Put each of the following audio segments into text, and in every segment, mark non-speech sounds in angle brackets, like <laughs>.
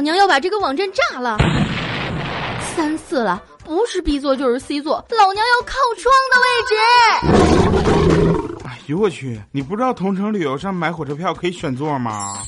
老娘要把这个网站炸了！三次了，不是 B 座就是 C 座，老娘要靠窗的位置。哎呦我去！你不知道同城旅游上买火车票可以选座吗？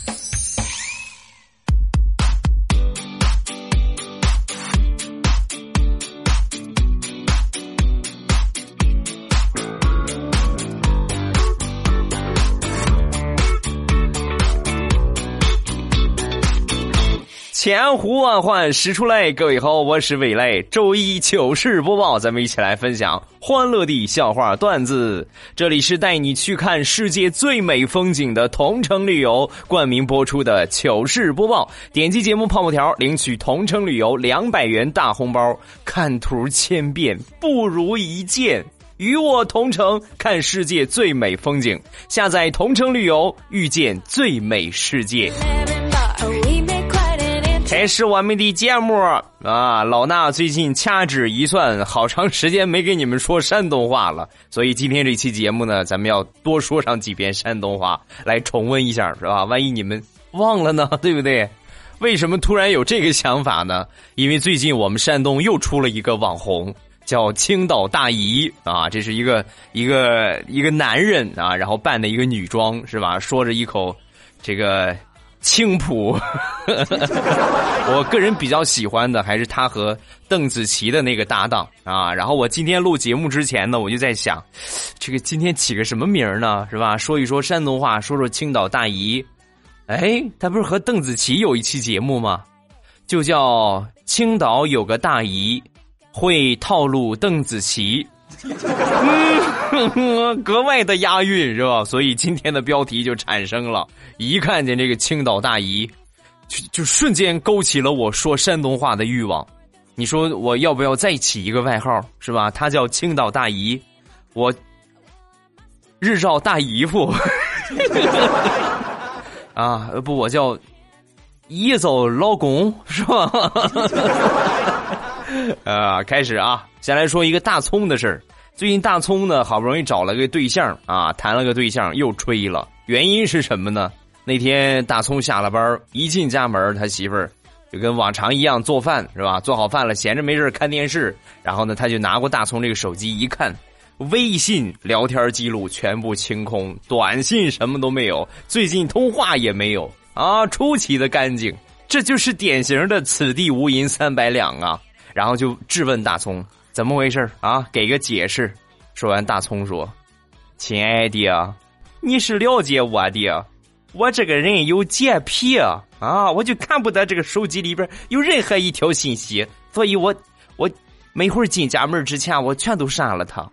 千呼万唤始出来，各位好，我是未来。周一糗事播报，咱们一起来分享欢乐的笑话段子。这里是带你去看世界最美风景的同城旅游冠名播出的糗事播报。点击节目泡泡条，领取同城旅游两百元大红包。看图千遍不如一见，与我同城看世界最美风景。下载同城旅游，遇见最美世界。开始我们的节目啊！老衲最近掐指一算，好长时间没给你们说山东话了，所以今天这期节目呢，咱们要多说上几遍山东话，来重温一下，是吧？万一你们忘了呢，对不对？为什么突然有这个想法呢？因为最近我们山东又出了一个网红，叫青岛大姨啊，这是一个一个一个男人啊，然后扮的一个女装，是吧？说着一口这个。青浦，<laughs> 我个人比较喜欢的还是他和邓紫棋的那个搭档啊。然后我今天录节目之前呢，我就在想，这个今天起个什么名儿呢？是吧？说一说山东话，说说青岛大姨。哎，他不是和邓紫棋有一期节目吗？就叫青岛有个大姨会套路邓紫棋。嗯，格外的押韵是吧？所以今天的标题就产生了。一看见这个青岛大姨，就就瞬间勾起了我说山东话的欲望。你说我要不要再起一个外号是吧？她叫青岛大姨，我日照大姨夫。<laughs> 啊，不，我叫一走老公是吧？<laughs> 啊，开始啊，先来说一个大葱的事儿。最近大葱呢，好不容易找了个对象啊，谈了个对象又吹了。原因是什么呢？那天大葱下了班，一进家门，他媳妇儿就跟往常一样做饭，是吧？做好饭了，闲着没事看电视。然后呢，他就拿过大葱这个手机一看，微信聊天记录全部清空，短信什么都没有，最近通话也没有啊，出奇的干净。这就是典型的“此地无银三百两”啊。然后就质问大葱。怎么回事啊？给个解释。说完，大葱说：“亲爱的，你是了解我的，我这个人有洁癖啊，我就看不得这个手机里边有任何一条信息，所以我我每会儿进家门之前，我全都删了它。”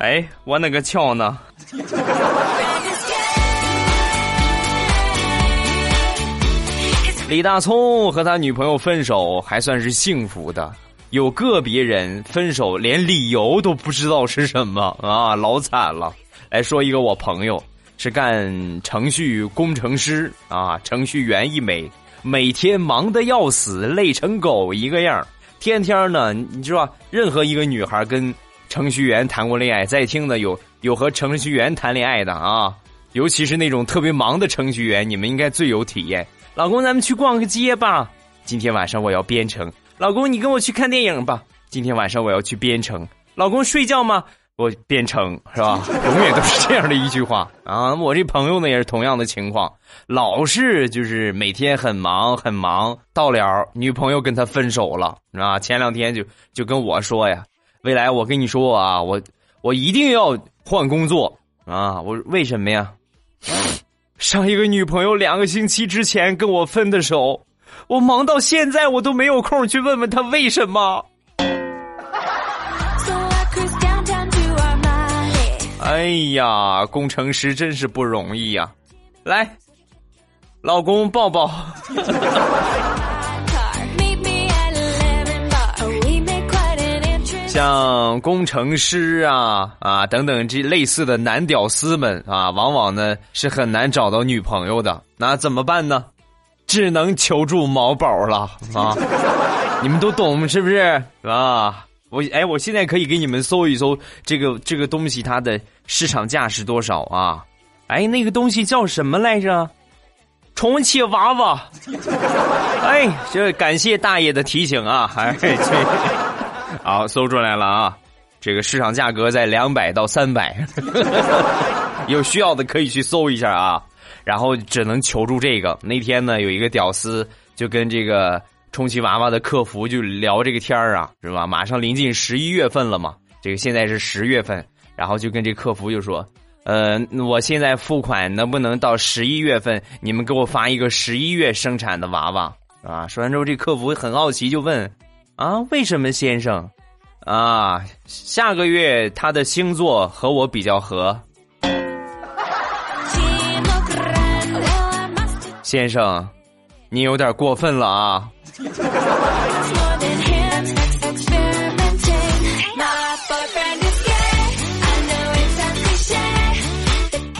哎，我那个桥呢？李大聪和他女朋友分手还算是幸福的，有个别人分手连理由都不知道是什么啊，老惨了。来说一个我朋友是干程序工程师啊，程序员一枚，每天忙得要死，累成狗一个样天天呢，你知道，任何一个女孩跟程序员谈过恋爱，在听的有有和程序员谈恋爱的啊，尤其是那种特别忙的程序员，你们应该最有体验。老公，咱们去逛个街吧。今天晚上我要编程。老公，你跟我去看电影吧。今天晚上我要去编程。老公，睡觉吗？我编程是吧？<laughs> 永远都是这样的一句话啊。我这朋友呢也是同样的情况，老是就是每天很忙很忙，到了女朋友跟他分手了啊。前两天就就跟我说呀，未来我跟你说啊，我我一定要换工作啊。我为什么呀？上一个女朋友两个星期之前跟我分的手，我忙到现在我都没有空去问问她为什么。哎呀，工程师真是不容易呀！来，老公抱抱。像工程师啊啊等等这类似的男屌丝们啊，往往呢是很难找到女朋友的。那怎么办呢？只能求助毛宝了啊！<laughs> 你们都懂是不是啊？我哎，我现在可以给你们搜一搜这个这个东西它的市场价是多少啊？哎，那个东西叫什么来着？重启娃娃。<laughs> 哎，这感谢大爷的提醒啊！哎，这 <laughs> 好搜出来了啊！这个市场价格在两百到三百，<laughs> 有需要的可以去搜一下啊。然后只能求助这个。那天呢，有一个屌丝就跟这个充气娃娃的客服就聊这个天儿啊，是吧？马上临近十一月份了嘛，这个现在是十月份，然后就跟这客服就说：“呃，我现在付款能不能到十一月份？你们给我发一个十一月生产的娃娃啊？”说完之后，这客服很好奇就问：“啊，为什么先生？”啊，下个月他的星座和我比较合。先生，你有点过分了啊！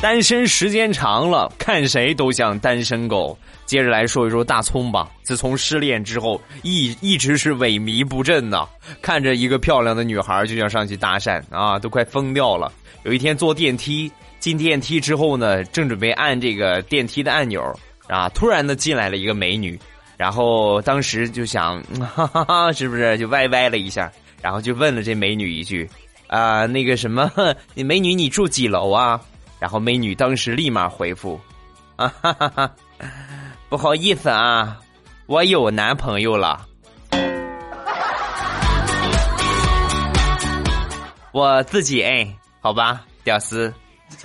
单身时间长了，看谁都像单身狗。接着来说一说大葱吧。自从失恋之后，一一直是萎靡不振呐。看着一个漂亮的女孩，就想上去搭讪啊，都快疯掉了。有一天坐电梯，进电梯之后呢，正准备按这个电梯的按钮啊，突然的进来了一个美女，然后当时就想，<laughs> 哈哈哈，是不是就歪歪了一下？然后就问了这美女一句，啊，那个什么，<laughs> 美女你住几楼啊？然后美女当时立马回复，啊哈哈哈。不好意思啊，我有男朋友了。<laughs> 我自己哎，好吧，屌丝。<laughs>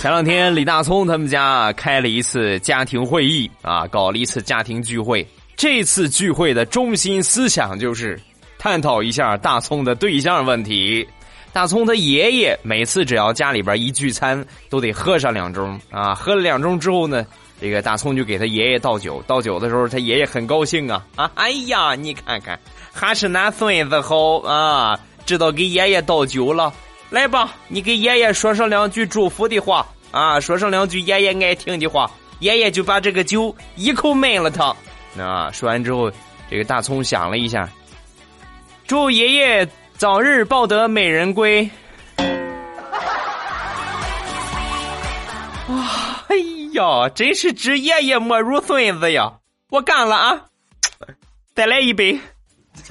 前两天李大聪他们家开了一次家庭会议啊，搞了一次家庭聚会。这次聚会的中心思想就是探讨一下大葱的对象问题。大葱他爷爷每次只要家里边一聚餐，都得喝上两盅啊！喝了两盅之后呢，这个大葱就给他爷爷倒酒。倒酒的时候，他爷爷很高兴啊啊！哎呀，你看看，还是俺孙子好啊，知道给爷爷倒酒了。来吧，你给爷爷说上两句祝福的话啊，说上两句爷爷爱听的话。爷爷就把这个酒一口闷了他。啊，说完之后，这个大葱想了一下，祝爷爷。早日抱得美人归！<laughs> 啊，哎呀，真是知爷爷莫如孙子呀！我干了啊！再来一杯。<laughs>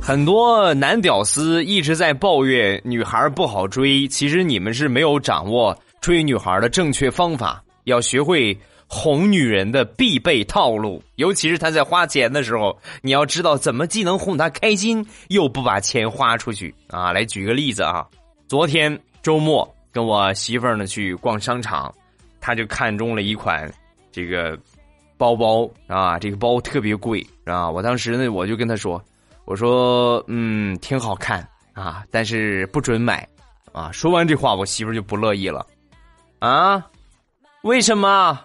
很多男屌丝一直在抱怨女孩不好追，其实你们是没有掌握追女孩的正确方法，要学会。哄女人的必备套路，尤其是她在花钱的时候，你要知道怎么既能哄她开心，又不把钱花出去啊！来举个例子啊，昨天周末跟我媳妇呢去逛商场，她就看中了一款这个包包啊，这个包特别贵啊！我当时呢我就跟她说，我说嗯挺好看啊，但是不准买啊！说完这话，我媳妇就不乐意了啊，为什么？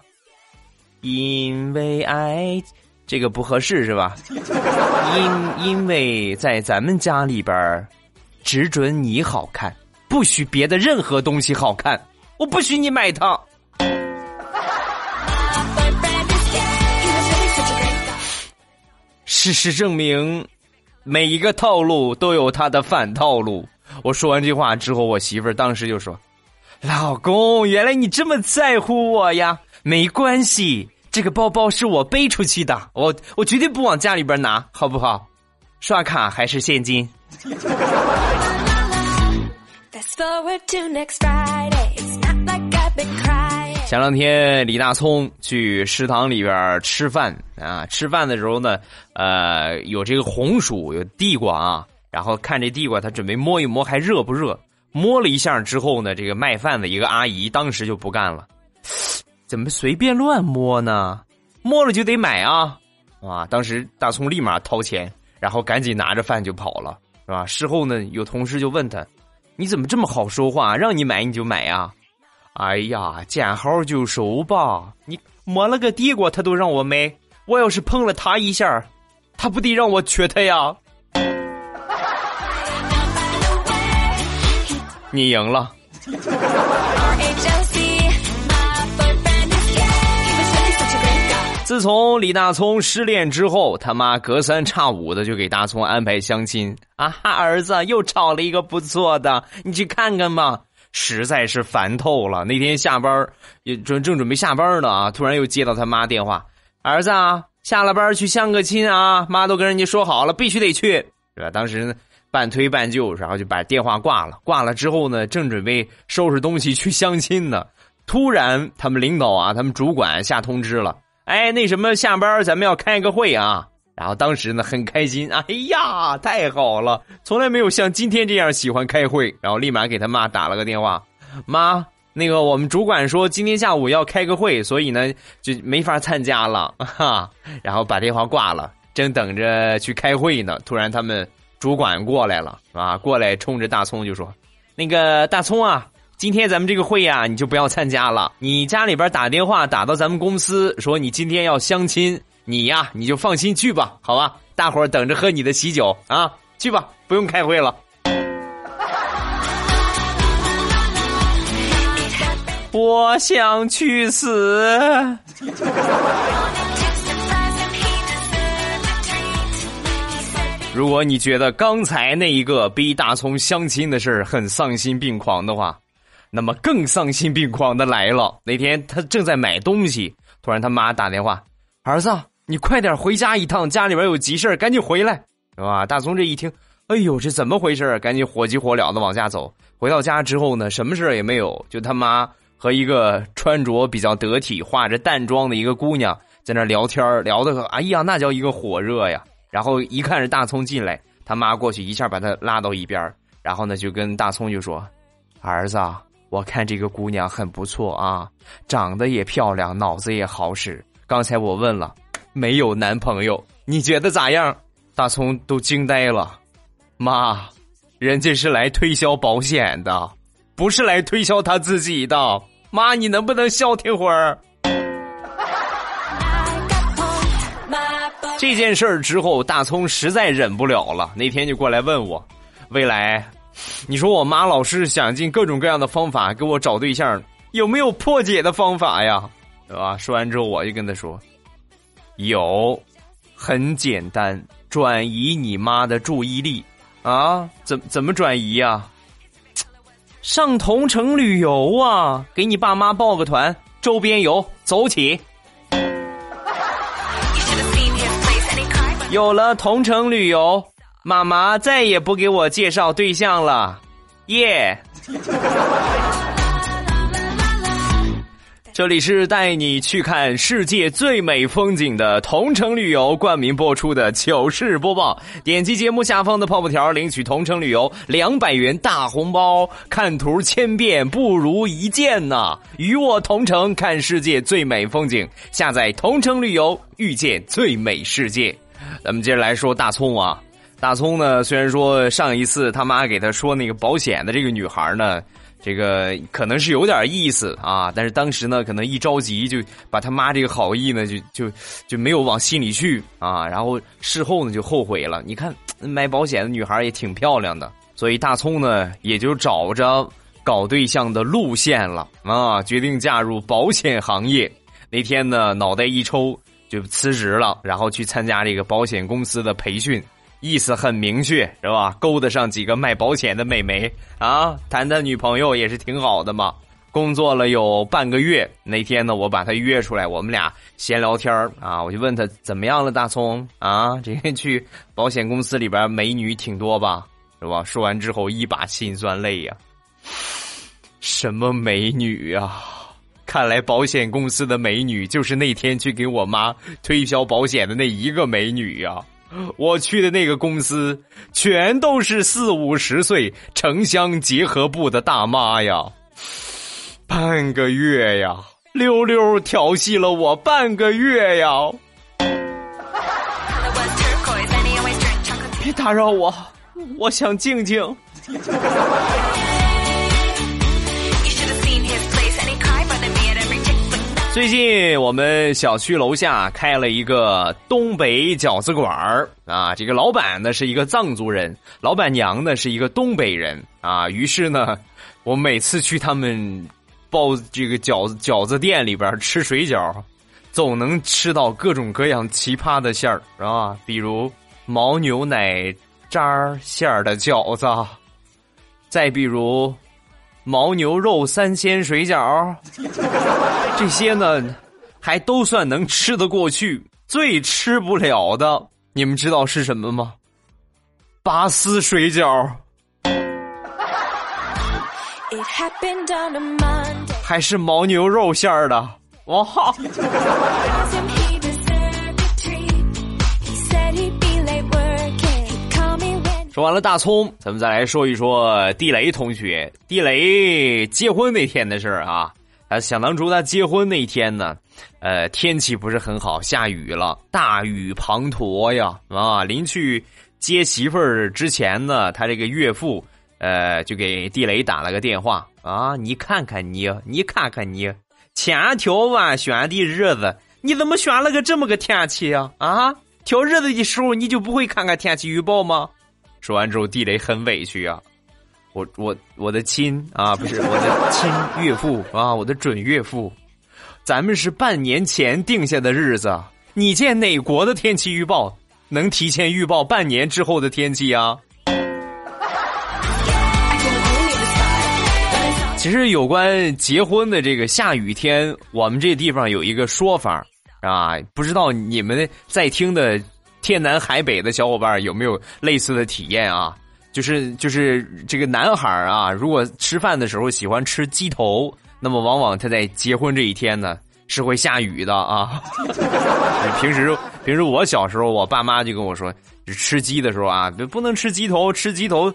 因为爱，这个不合适是吧？<laughs> 因因为在咱们家里边只准你好看，不许别的任何东西好看。我不许你买它。<laughs> 事实证明，每一个套路都有它的反套路。我说完这话之后，我媳妇儿当时就说：“老公，原来你这么在乎我呀。”没关系，这个包包是我背出去的，我我绝对不往家里边拿，好不好？刷卡还是现金？<laughs> 前两天李大聪去食堂里边吃饭啊，吃饭的时候呢，呃，有这个红薯，有地瓜啊，然后看这地瓜，他准备摸一摸还热不热，摸了一下之后呢，这个卖饭的一个阿姨当时就不干了。<sighs> 怎么随便乱摸呢？摸了就得买啊！啊，当时大葱立马掏钱，然后赶紧拿着饭就跑了，是吧？事后呢，有同事就问他：“你怎么这么好说话？让你买你就买呀？”哎呀，见好就收吧！你摸了个地瓜，他都让我买，我要是碰了他一下，他不得让我缺他呀？你赢了。自从李大聪失恋之后，他妈隔三差五的就给大聪安排相亲啊！儿子又找了一个不错的，你去看看吧。实在是烦透了。那天下班也正正准备下班呢啊，突然又接到他妈电话：“儿子啊，下了班去相个亲啊！妈都跟人家说好了，必须得去，是吧？”当时呢，半推半就，然后就把电话挂了。挂了之后呢，正准备收拾东西去相亲呢，突然他们领导啊，他们主管下通知了。哎，那什么，下班咱们要开个会啊！然后当时呢很开心，哎呀，太好了，从来没有像今天这样喜欢开会。然后立马给他妈打了个电话，妈，那个我们主管说今天下午要开个会，所以呢就没法参加了，哈。然后把电话挂了，正等着去开会呢，突然他们主管过来了，啊，过来冲着大葱就说：“那个大葱啊。”今天咱们这个会呀，你就不要参加了。你家里边打电话打到咱们公司，说你今天要相亲，你呀你就放心去吧，好吧？大伙儿等着喝你的喜酒啊，去吧，不用开会了。<laughs> 我想去死。如果你觉得刚才那一个逼大葱相亲的事儿很丧心病狂的话，那么更丧心病狂的来了。那天他正在买东西，突然他妈打电话：“儿子，你快点回家一趟，家里边有急事赶紧回来，是吧？”大葱这一听，哎呦，这怎么回事赶紧火急火燎的往家走。回到家之后呢，什么事也没有，就他妈和一个穿着比较得体、化着淡妆的一个姑娘在那聊天聊的哎呀，那叫一个火热呀。然后一看是大葱进来，他妈过去一下把他拉到一边然后呢就跟大葱就说：“儿子。”我看这个姑娘很不错啊，长得也漂亮，脑子也好使。刚才我问了，没有男朋友，你觉得咋样？大葱都惊呆了，妈，人家是来推销保险的，不是来推销他自己的。妈，你能不能消停会儿？这件事儿之后，大葱实在忍不了了，那天就过来问我，未来。你说我妈老是想尽各种各样的方法给我找对象，有没有破解的方法呀？对吧？说完之后，我就跟她说：“有，很简单，转移你妈的注意力啊！怎怎么转移呀？上同城旅游啊！给你爸妈报个团，周边游，走起！有了同城旅游。”妈妈再也不给我介绍对象了，耶！<laughs> 这里是带你去看世界最美风景的同城旅游冠名播出的糗事播报。点击节目下方的泡泡条，领取同城旅游两百元大红包。看图千遍不如一见呐！与我同城看世界最美风景，下载同城旅游，遇见最美世界。咱们接着来说大葱啊。大葱呢？虽然说上一次他妈给他说那个保险的这个女孩呢，这个可能是有点意思啊，但是当时呢，可能一着急就把他妈这个好意呢，就就就没有往心里去啊。然后事后呢，就后悔了。你看买保险的女孩也挺漂亮的，所以大葱呢，也就找着搞对象的路线了啊，决定嫁入保险行业。那天呢，脑袋一抽就辞职了，然后去参加这个保险公司的培训。意思很明确，是吧？勾搭上几个卖保险的美眉啊，谈谈女朋友也是挺好的嘛。工作了有半个月，那天呢，我把他约出来，我们俩闲聊天啊，我就问他怎么样了，大葱啊，这天去保险公司里边美女挺多吧，是吧？说完之后一把辛酸泪呀，什么美女呀？看来保险公司的美女就是那天去给我妈推销保险的那一个美女呀。我去的那个公司，全都是四五十岁城乡结合部的大妈呀，半个月呀，溜溜调戏了我半个月呀！别打扰我，我想静静。最近我们小区楼下开了一个东北饺子馆儿啊，这个老板呢是一个藏族人，老板娘呢是一个东北人啊。于是呢，我每次去他们包这个饺子饺子店里边吃水饺，总能吃到各种各样奇葩的馅儿，啊？比如牦牛奶渣馅儿的饺子，再比如牦牛肉三鲜水饺，这些呢，还都算能吃得过去。最吃不了的，你们知道是什么吗？拔丝水饺。还是牦牛肉馅儿的，哇！说完了大葱，咱们再来说一说地雷同学。地雷结婚那天的事儿啊，啊，想当初他结婚那天呢，呃，天气不是很好，下雨了，大雨滂沱呀，啊，临去接媳妇儿之前呢，他这个岳父。呃，就给地雷打了个电话啊！你看看你，你看看你，千挑万选的日子，你怎么选了个这么个天气啊？啊，挑日子的时候你就不会看看天气预报吗？说完之后，地雷很委屈啊！我我我的亲啊，不是我的亲岳父啊，我的准岳父，咱们是半年前定下的日子，你见哪国的天气预报能提前预报半年之后的天气啊？<laughs> 其实有关结婚的这个下雨天，我们这地方有一个说法啊，不知道你们在听的天南海北的小伙伴有没有类似的体验啊？就是就是这个男孩啊，如果吃饭的时候喜欢吃鸡头，那么往往他在结婚这一天呢是会下雨的啊。<laughs> 平时平时我小时候，我爸妈就跟我说，吃鸡的时候啊，不能吃鸡头，吃鸡头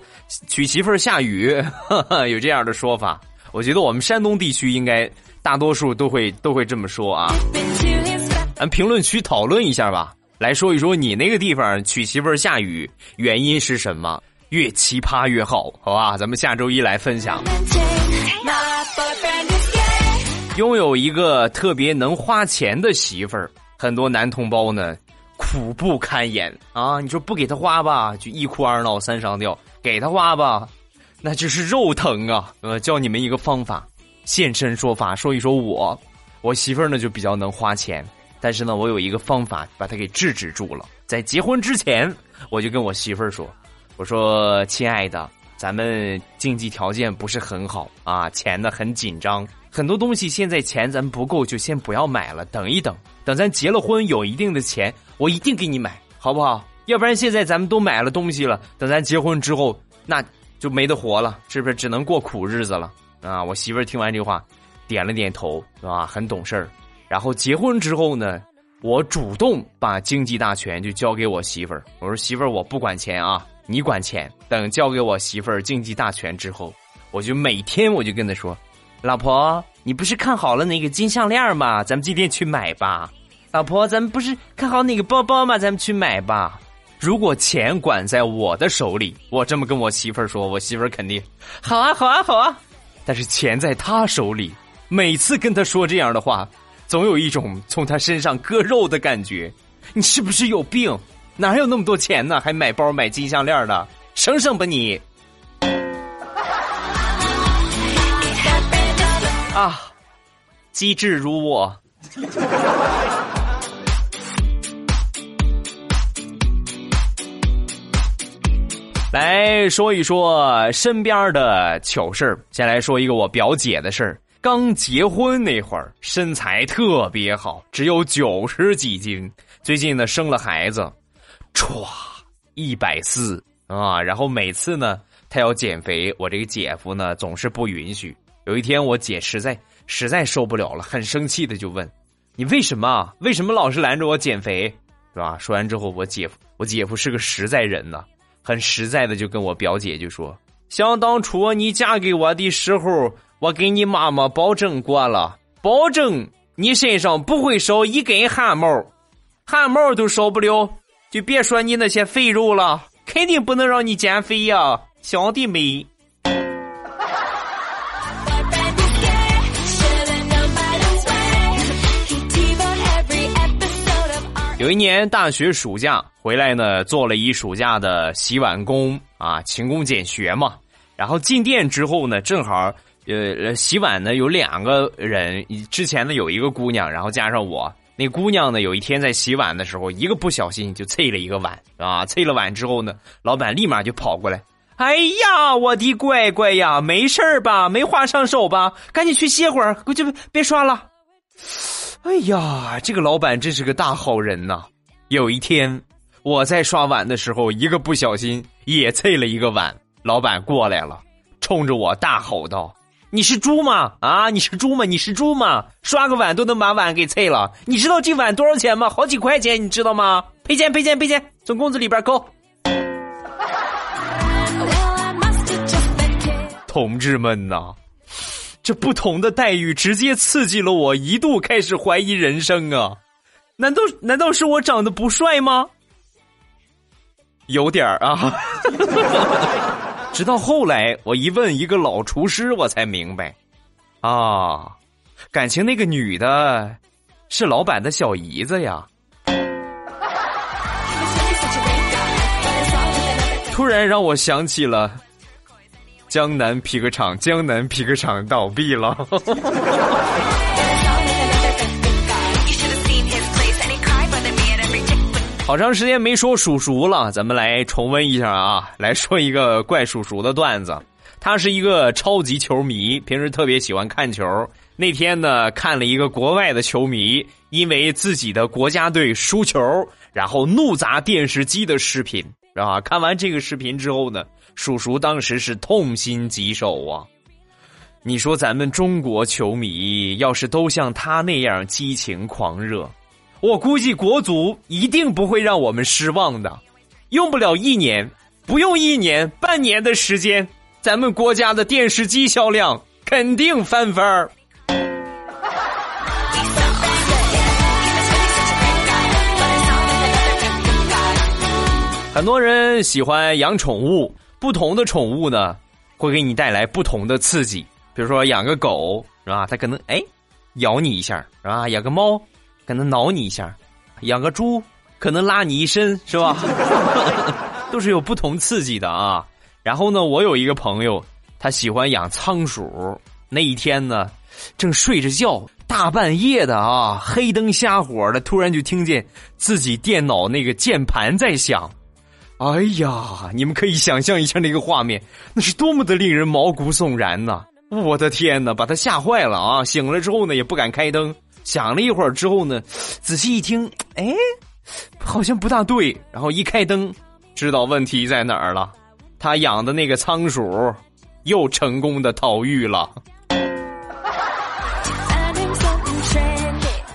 娶媳妇下雨，<laughs> 有这样的说法。我觉得我们山东地区应该大多数都会都会这么说啊。咱评论区讨论一下吧，来说一说你那个地方娶媳妇儿下雨原因是什么？越奇葩越好，好吧？咱们下周一来分享。拥有一个特别能花钱的媳妇儿，很多男同胞呢苦不堪言啊！你说不给他花吧，就一哭二闹三上吊；给他花吧。那就是肉疼啊！呃，教你们一个方法，现身说法，说一说我，我媳妇儿呢就比较能花钱，但是呢，我有一个方法把她给制止住了。在结婚之前，我就跟我媳妇儿说：“我说，亲爱的，咱们经济条件不是很好啊，钱呢很紧张，很多东西现在钱咱不够，就先不要买了，等一等，等咱结了婚有一定的钱，我一定给你买，好不好？要不然现在咱们都买了东西了，等咱结婚之后，那……”就没得活了，是不是只能过苦日子了啊？我媳妇儿听完这话，点了点头，是吧？很懂事儿。然后结婚之后呢，我主动把经济大权就交给我媳妇儿。我说媳妇儿，我不管钱啊，你管钱。等交给我媳妇儿经济大权之后，我就每天我就跟她说：“老婆，你不是看好了那个金项链吗？咱们今天去买吧。老婆，咱们不是看好那个包包吗？咱们去买吧。”如果钱管在我的手里，我这么跟我媳妇儿说，我媳妇儿肯定好啊，好啊，好啊。但是钱在他手里，每次跟他说这样的话，总有一种从他身上割肉的感觉。你是不是有病？哪有那么多钱呢？还买包买金项链的？省省吧你！啊，机智如我。来说一说身边的糗事儿。先来说一个我表姐的事儿。刚结婚那会儿，身材特别好，只有九十几斤。最近呢，生了孩子，歘，一百四啊！然后每次呢，她要减肥，我这个姐夫呢总是不允许。有一天，我姐实在实在受不了了，很生气的就问：“你为什么？为什么老是拦着我减肥？是吧？”说完之后，我姐夫，我姐夫是个实在人呐。很实在的就跟我表姐就说：“ <laughs> 想当初你嫁给我的时候，我给你妈妈保证过了，保证你身上不会少一根汗毛，汗毛都少不了，就别说你那些肥肉了，肯定不能让你减肥呀，想得美。”有一年大学暑假回来呢，做了一暑假的洗碗工啊，勤工俭学嘛。然后进店之后呢，正好呃洗碗呢有两个人，之前呢有一个姑娘，然后加上我，那姑娘呢，有一天在洗碗的时候，一个不小心就碎了一个碗啊！碎了碗之后呢，老板立马就跑过来：“哎呀，我的乖乖呀，没事吧？没划伤手吧？赶紧去歇会儿，就别刷了。”哎呀，这个老板真是个大好人呐！有一天我在刷碗的时候，一个不小心也碎了一个碗，老板过来了，冲着我大吼道。你是猪吗？啊，你是猪吗？你是猪吗？刷个碗都能把碗给碎了，你知道这碗多少钱吗？好几块钱，你知道吗？赔钱赔钱赔钱，从工资里边扣。同志们呐，这不同的待遇直接刺激了我，一度开始怀疑人生啊！难道难道是我长得不帅吗？有点儿啊。直到后来，我一问一个老厨师，我才明白，啊，感情那个女的，是老板的小姨子呀。突然让我想起了江南皮革厂，江南皮革厂倒闭了。<laughs> 好长时间没说鼠鼠了，咱们来重温一下啊！来说一个怪鼠鼠的段子。他是一个超级球迷，平时特别喜欢看球。那天呢，看了一个国外的球迷因为自己的国家队输球，然后怒砸电视机的视频，啊！看完这个视频之后呢，鼠鼠当时是痛心疾首啊！你说咱们中国球迷要是都像他那样激情狂热。我估计国足一定不会让我们失望的，用不了一年，不用一年，半年的时间，咱们国家的电视机销量肯定翻番儿。很多人喜欢养宠物，不同的宠物呢，会给你带来不同的刺激。比如说养个狗是吧？它可能哎咬你一下是吧？养个猫。可能挠你一下，养个猪可能拉你一身，是吧？<laughs> 都是有不同刺激的啊。然后呢，我有一个朋友，他喜欢养仓鼠。那一天呢，正睡着觉，大半夜的啊，黑灯瞎火的，突然就听见自己电脑那个键盘在响。哎呀，你们可以想象一下那个画面，那是多么的令人毛骨悚然呐！我的天哪，把他吓坏了啊！醒了之后呢，也不敢开灯。想了一会儿之后呢，仔细一听，哎，好像不大对。然后一开灯，知道问题在哪儿了。他养的那个仓鼠又成功的逃狱了。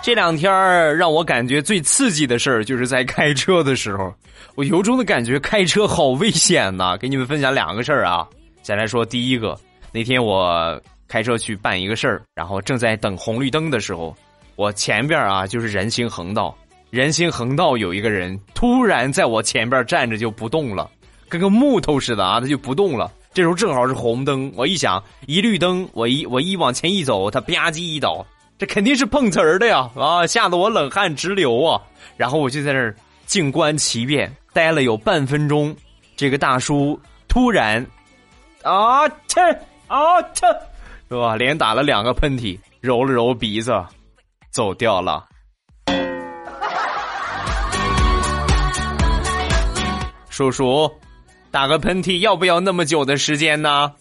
这两天让我感觉最刺激的事儿，就是在开车的时候，我由衷的感觉开车好危险呐。给你们分享两个事儿啊。先来说第一个，那天我开车去办一个事儿，然后正在等红绿灯的时候。我前边啊，就是人行横道，人行横道有一个人突然在我前边站着就不动了，跟个木头似的啊，他就不动了。这时候正好是红灯，我一想，一绿灯，我一我一往前一走，他吧唧一倒，这肯定是碰瓷儿的呀啊，吓得我冷汗直流啊。然后我就在那儿静观其变，待了有半分钟，这个大叔突然啊切啊切，是吧？连打了两个喷嚏，揉了揉鼻子。走掉了，叔叔，打个喷嚏要不要那么久的时间呢？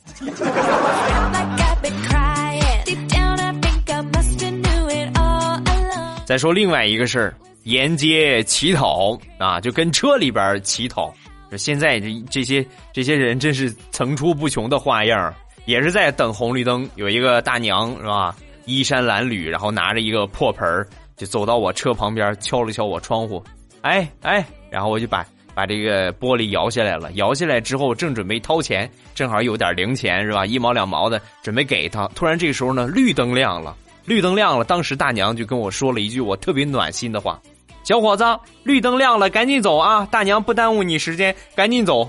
再说另外一个事儿，沿街乞讨啊，就跟车里边乞讨。现在这这些这些人真是层出不穷的花样，也是在等红绿灯。有一个大娘是吧？衣衫褴褛，然后拿着一个破盆儿，就走到我车旁边，敲了敲我窗户，哎哎，然后我就把把这个玻璃摇下来了。摇下来之后，正准备掏钱，正好有点零钱是吧？一毛两毛的，准备给他。突然这个时候呢，绿灯亮了，绿灯亮了。当时大娘就跟我说了一句我特别暖心的话：“小伙子，绿灯亮了，赶紧走啊！大娘不耽误你时间，赶紧走。”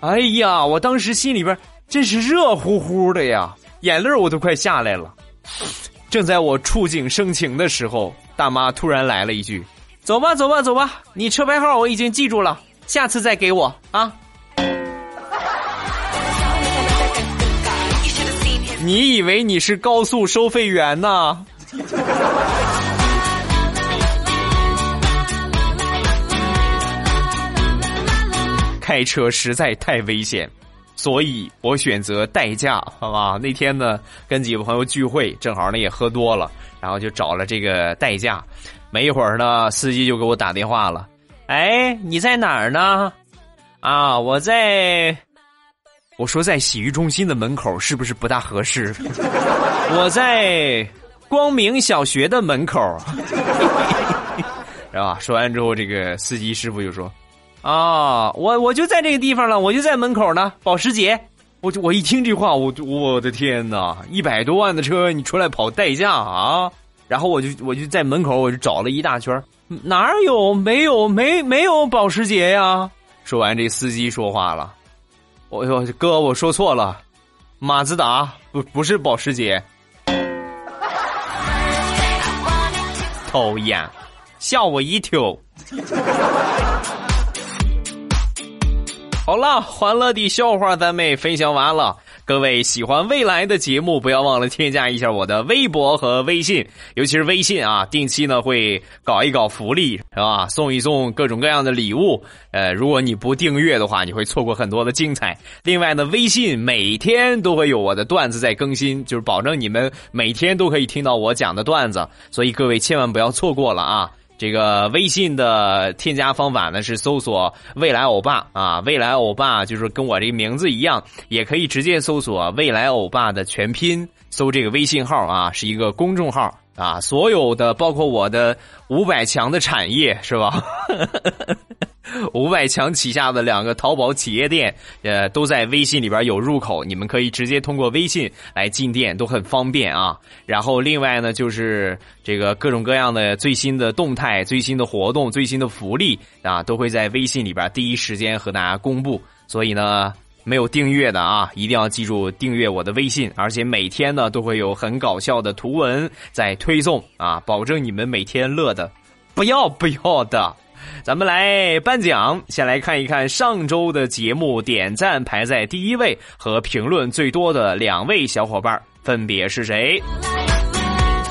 哎呀，我当时心里边真是热乎乎的呀，眼泪我都快下来了。正在我触景生情的时候，大妈突然来了一句，走吧走吧走吧，你车牌号我已经记住了，下次再给我啊。<laughs> 你以为你是高速收费员呢？<laughs> 开车实在太危险。所以我选择代驾，好吧？那天呢，跟几个朋友聚会，正好呢也喝多了，然后就找了这个代驾。没一会儿呢，司机就给我打电话了，哎，你在哪儿呢？啊，我在。我说在洗浴中心的门口是不是不大合适？<laughs> 我在光明小学的门口，<laughs> 是吧？说完之后，这个司机师傅就说：“啊，我我就在这个地方了，我就在门口呢。”保时捷，我就我一听这话，我我的天哪！一百多万的车，你出来跑代驾啊？然后我就我就在门口，我就找了一大圈，哪有没有没没有保时捷呀？说完，这司机说话了。我哟，哥，我说错了，马自达不不是保时捷，<laughs> 讨厌，吓我一跳。<laughs> 好了，欢乐的笑话咱们分享完了。各位喜欢未来的节目，不要忘了添加一下我的微博和微信，尤其是微信啊，定期呢会搞一搞福利，是吧？送一送各种各样的礼物。呃，如果你不订阅的话，你会错过很多的精彩。另外呢，微信每天都会有我的段子在更新，就是保证你们每天都可以听到我讲的段子，所以各位千万不要错过了啊！这个微信的添加方法呢是搜索“未来欧巴”啊，“未来欧巴”就是跟我这个名字一样，也可以直接搜索“未来欧巴”的全拼，搜这个微信号啊，是一个公众号。啊，所有的包括我的五百强的产业是吧？<laughs> 五百强旗下的两个淘宝企业店，呃，都在微信里边有入口，你们可以直接通过微信来进店，都很方便啊。然后另外呢，就是这个各种各样的最新的动态、最新的活动、最新的福利啊，都会在微信里边第一时间和大家公布。所以呢，没有订阅的啊，一定要记住订阅我的微信，而且每天呢都会有很搞笑的图文在推送啊，保证你们每天乐的不要不要的。咱们来颁奖，先来看一看上周的节目点赞排在第一位和评论最多的两位小伙伴分别是谁？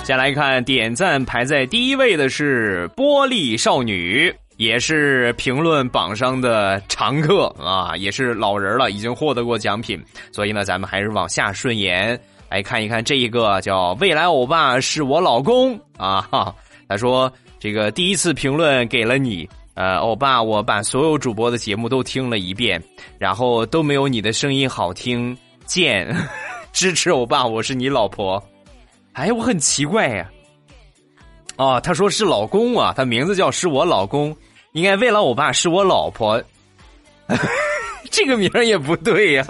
先来看点赞排在第一位的是玻璃少女，也是评论榜上的常客啊，也是老人了，已经获得过奖品，所以呢，咱们还是往下顺延来看一看这一个叫未来欧巴是我老公啊，哈 <laughs> 他说。这个第一次评论给了你，呃，欧巴，我把所有主播的节目都听了一遍，然后都没有你的声音好听。见，<laughs> 支持欧巴，我是你老婆。哎，我很奇怪呀。哦，他说是老公啊，他名字叫是我老公，应该未来欧巴是我老婆。<laughs> 这个名儿也不对呀。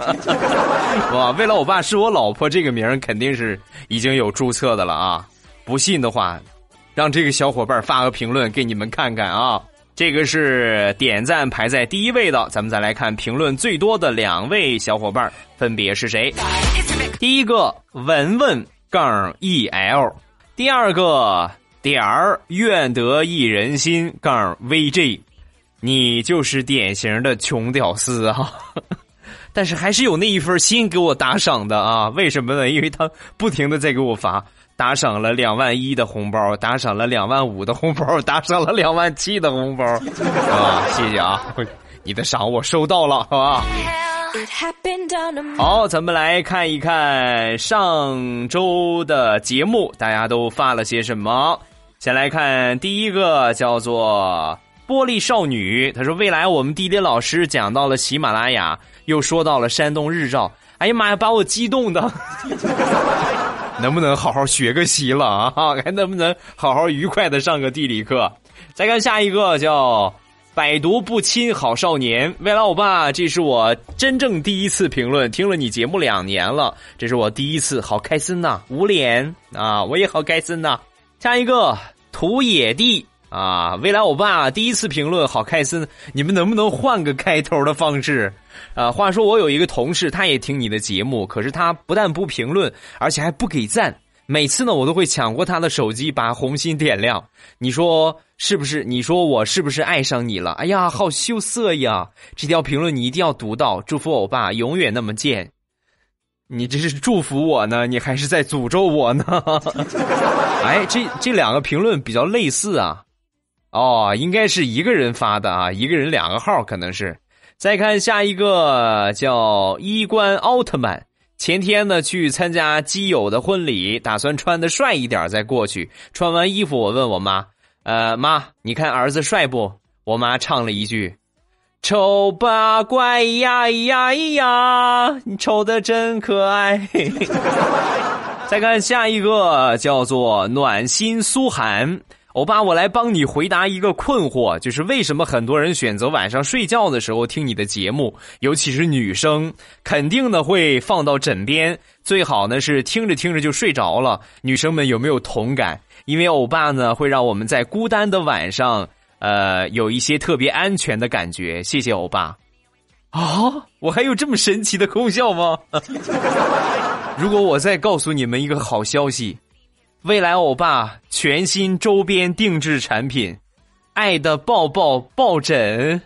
<laughs> 哇，未来欧巴是我老婆这个名儿肯定是已经有注册的了啊，不信的话。让这个小伙伴发个评论给你们看看啊！这个是点赞排在第一位的，咱们再来看评论最多的两位小伙伴分别是谁？第一个文文杠 e l，第二个点儿愿得一人心杠 v j，你就是典型的穷屌丝啊！<laughs> 但是还是有那一份心给我打赏的啊？为什么呢？因为他不停的在给我发。打赏了两万一的红包，打赏了两万五的红包，打赏了两万七的红包，啊，谢谢啊，你的赏我收到了，好吧？好，咱们来看一看上周的节目，大家都发了些什么？先来看第一个，叫做玻璃少女，她说：“未来我们地理老师讲到了喜马拉雅，又说到了山东日照，哎呀妈呀，把我激动的。<laughs> ”能不能好好学个习了啊？还能不能好好愉快的上个地理课？再看下一个叫“百毒不侵好少年”，未来欧巴，这是我真正第一次评论，听了你节目两年了，这是我第一次，好开心呐！捂脸啊，我也好开心呐！下一个土野地啊，未来欧巴第一次评论，好开心！你们能不能换个开头的方式？啊，话说我有一个同事，他也听你的节目，可是他不但不评论，而且还不给赞。每次呢，我都会抢过他的手机，把红心点亮。你说是不是？你说我是不是爱上你了？哎呀，好羞涩呀！这条评论你一定要读到，祝福欧巴永远那么贱。你这是祝福我呢，你还是在诅咒我呢？<laughs> 哎，这这两个评论比较类似啊。哦，应该是一个人发的啊，一个人两个号可能是。再看下一个叫衣冠奥特曼。前天呢去参加基友的婚礼，打算穿的帅一点再过去。穿完衣服，我问我妈：“呃，妈，你看儿子帅不？”我妈唱了一句：“丑八怪呀呀呀，你丑的真可爱。<laughs> ”再看下一个，叫做暖心苏涵。欧巴，我来帮你回答一个困惑，就是为什么很多人选择晚上睡觉的时候听你的节目，尤其是女生，肯定呢会放到枕边，最好呢是听着听着就睡着了。女生们有没有同感？因为欧巴呢会让我们在孤单的晚上，呃，有一些特别安全的感觉。谢谢欧巴。啊，我还有这么神奇的功效吗？<laughs> 如果我再告诉你们一个好消息。未来欧巴全新周边定制产品“爱的抱抱抱枕”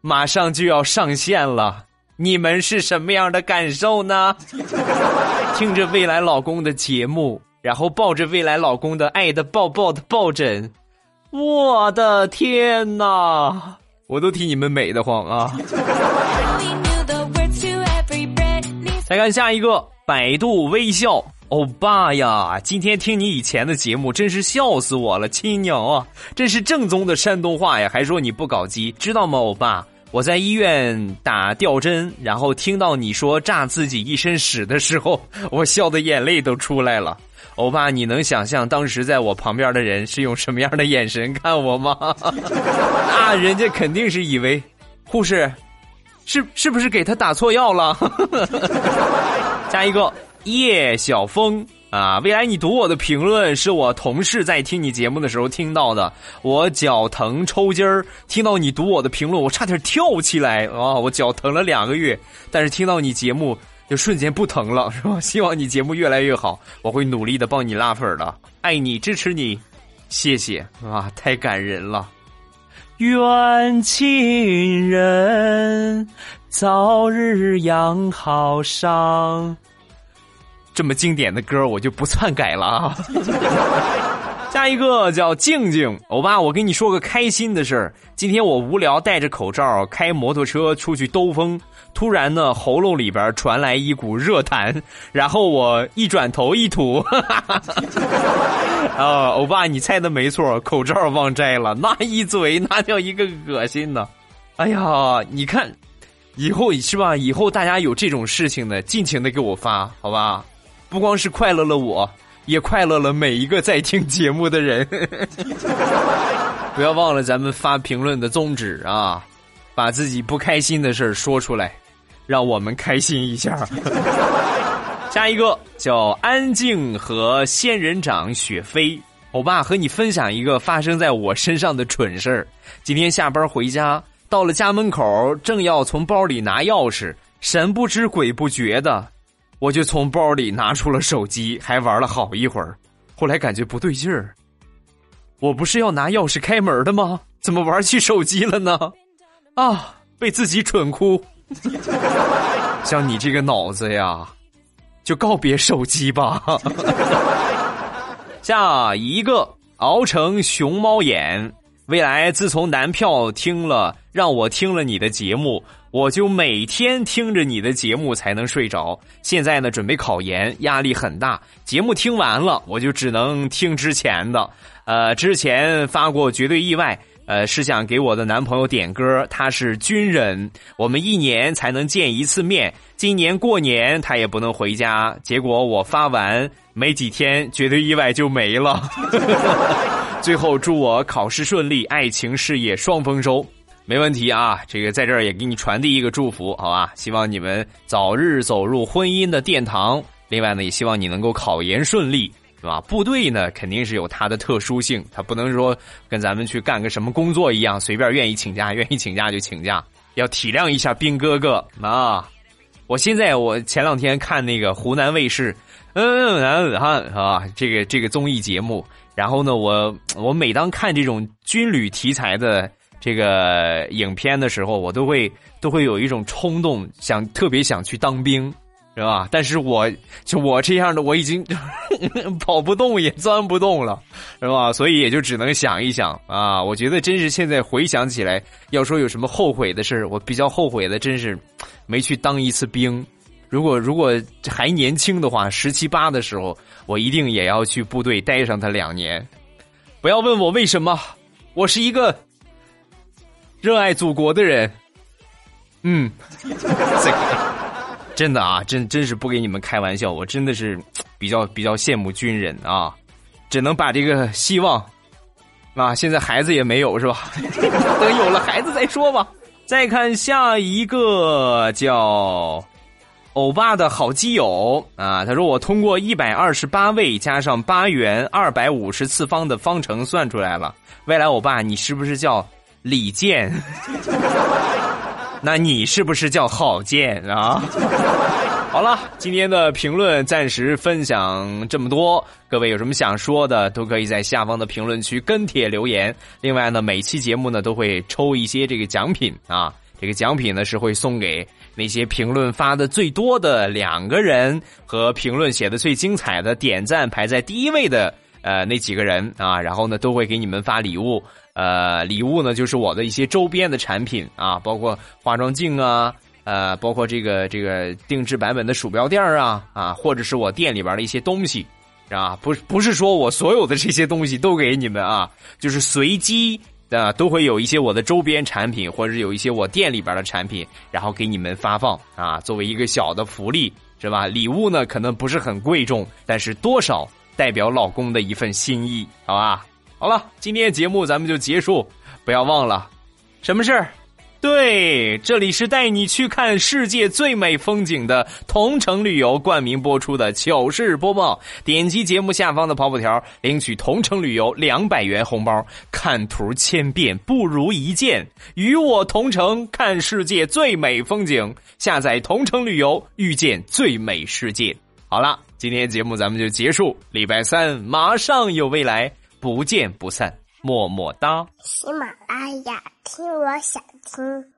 马上就要上线了，你们是什么样的感受呢？听着未来老公的节目，然后抱着未来老公的“爱的抱抱”的抱枕，我的天哪！我都替你们美得慌啊！再看下一个，百度微笑。欧巴呀，今天听你以前的节目，真是笑死我了，亲娘啊，这是正宗的山东话呀！还说你不搞基，知道吗？欧巴，我在医院打吊针，然后听到你说炸自己一身屎的时候，我笑的眼泪都出来了。欧巴，你能想象当时在我旁边的人是用什么样的眼神看我吗？那 <laughs> 人家肯定是以为，护士，是是不是给他打错药了？<laughs> 加一个。叶小峰啊，未来你读我的评论是我同事在听你节目的时候听到的。我脚疼抽筋儿，听到你读我的评论，我差点跳起来啊！我脚疼了两个月，但是听到你节目瞬间不疼了，是吧？<laughs> 希望你节目越来越好，我会努力的帮你拉粉的，爱你支持你，谢谢啊！太感人了，愿亲人早日养好伤。这么经典的歌，我就不篡改了啊！<laughs> 下一个叫静静，欧巴，我跟你说个开心的事儿。今天我无聊，戴着口罩开摩托车出去兜风，突然呢，喉咙里边传来一股热痰，然后我一转头一吐，啊，<laughs> 欧巴，你猜的没错，口罩忘摘了，那一嘴那叫一个恶心呢！哎呀，你看，以后是吧？以后大家有这种事情呢，尽情的给我发，好吧？不光是快乐了我，也快乐了每一个在听节目的人。<laughs> 不要忘了咱们发评论的宗旨啊，把自己不开心的事儿说出来，让我们开心一下。<laughs> 下一个叫安静和仙人掌雪飞，欧巴和你分享一个发生在我身上的蠢事儿。今天下班回家，到了家门口，正要从包里拿钥匙，神不知鬼不觉的。我就从包里拿出了手机，还玩了好一会儿，后来感觉不对劲儿。我不是要拿钥匙开门的吗？怎么玩起手机了呢？啊，被自己蠢哭。<laughs> 像你这个脑子呀，就告别手机吧。<laughs> 下一个熬成熊猫眼。未来自从男票听了，让我听了你的节目。我就每天听着你的节目才能睡着。现在呢，准备考研，压力很大。节目听完了，我就只能听之前的。呃，之前发过绝对意外，呃，是想给我的男朋友点歌。他是军人，我们一年才能见一次面。今年过年他也不能回家。结果我发完没几天，绝对意外就没了。<laughs> 最后祝我考试顺利，爱情事业双丰收。没问题啊，这个在这儿也给你传递一个祝福，好吧？希望你们早日走入婚姻的殿堂。另外呢，也希望你能够考研顺利，吧？部队呢肯定是有它的特殊性，它不能说跟咱们去干个什么工作一样，随便愿意请假 <laughs> 愿意请假就请假，要体谅一下兵哥哥啊！我现在我前两天看那个湖南卫视，嗯嗯哈啊，这个这个综艺节目，然后呢，我我每当看这种军旅题材的。这个影片的时候，我都会都会有一种冲动，想特别想去当兵，是吧？但是我就我这样的，我已经 <laughs> 跑不动也钻不动了，是吧？所以也就只能想一想啊。我觉得真是现在回想起来，要说有什么后悔的事我比较后悔的真是没去当一次兵。如果如果还年轻的话，十七八的时候，我一定也要去部队待上他两年。不要问我为什么，我是一个热爱祖国的人。嗯，这个。真的啊，真真是不给你们开玩笑，我真的是 <tsk> 比较比较羡慕军人啊，只能把这个希望啊，现在孩子也没有是吧？<laughs> 等有了孩子再说吧。再看下一个叫欧巴的好基友啊，他说我通过一百二十八位加上八元二百五十次方的方程算出来了，未来欧巴你是不是叫李健？<laughs> 那你是不是叫郝建啊？<laughs> 好了，今天的评论暂时分享这么多。各位有什么想说的，都可以在下方的评论区跟帖留言。另外呢，每期节目呢都会抽一些这个奖品啊，这个奖品呢是会送给那些评论发的最多的两个人 <laughs> 和评论写的最精彩的、点赞排在第一位的呃那几个人啊，然后呢都会给你们发礼物。呃，礼物呢，就是我的一些周边的产品啊，包括化妆镜啊，呃，包括这个这个定制版本的鼠标垫啊，啊，或者是我店里边的一些东西，啊，不不是说我所有的这些东西都给你们啊，就是随机的都会有一些我的周边产品，或者有一些我店里边的产品，然后给你们发放啊，作为一个小的福利，是吧？礼物呢，可能不是很贵重，但是多少代表老公的一份心意，好吧？好了，今天节目咱们就结束。不要忘了，什么事儿？对，这里是带你去看世界最美风景的同城旅游冠名播出的糗事播报。点击节目下方的跑跑条，领取同城旅游两百元红包。看图千遍不如一见，与我同城看世界最美风景。下载同城旅游，遇见最美世界。好了，今天节目咱们就结束。礼拜三马上有未来。不见不散，么么哒。喜马拉雅，听我想听。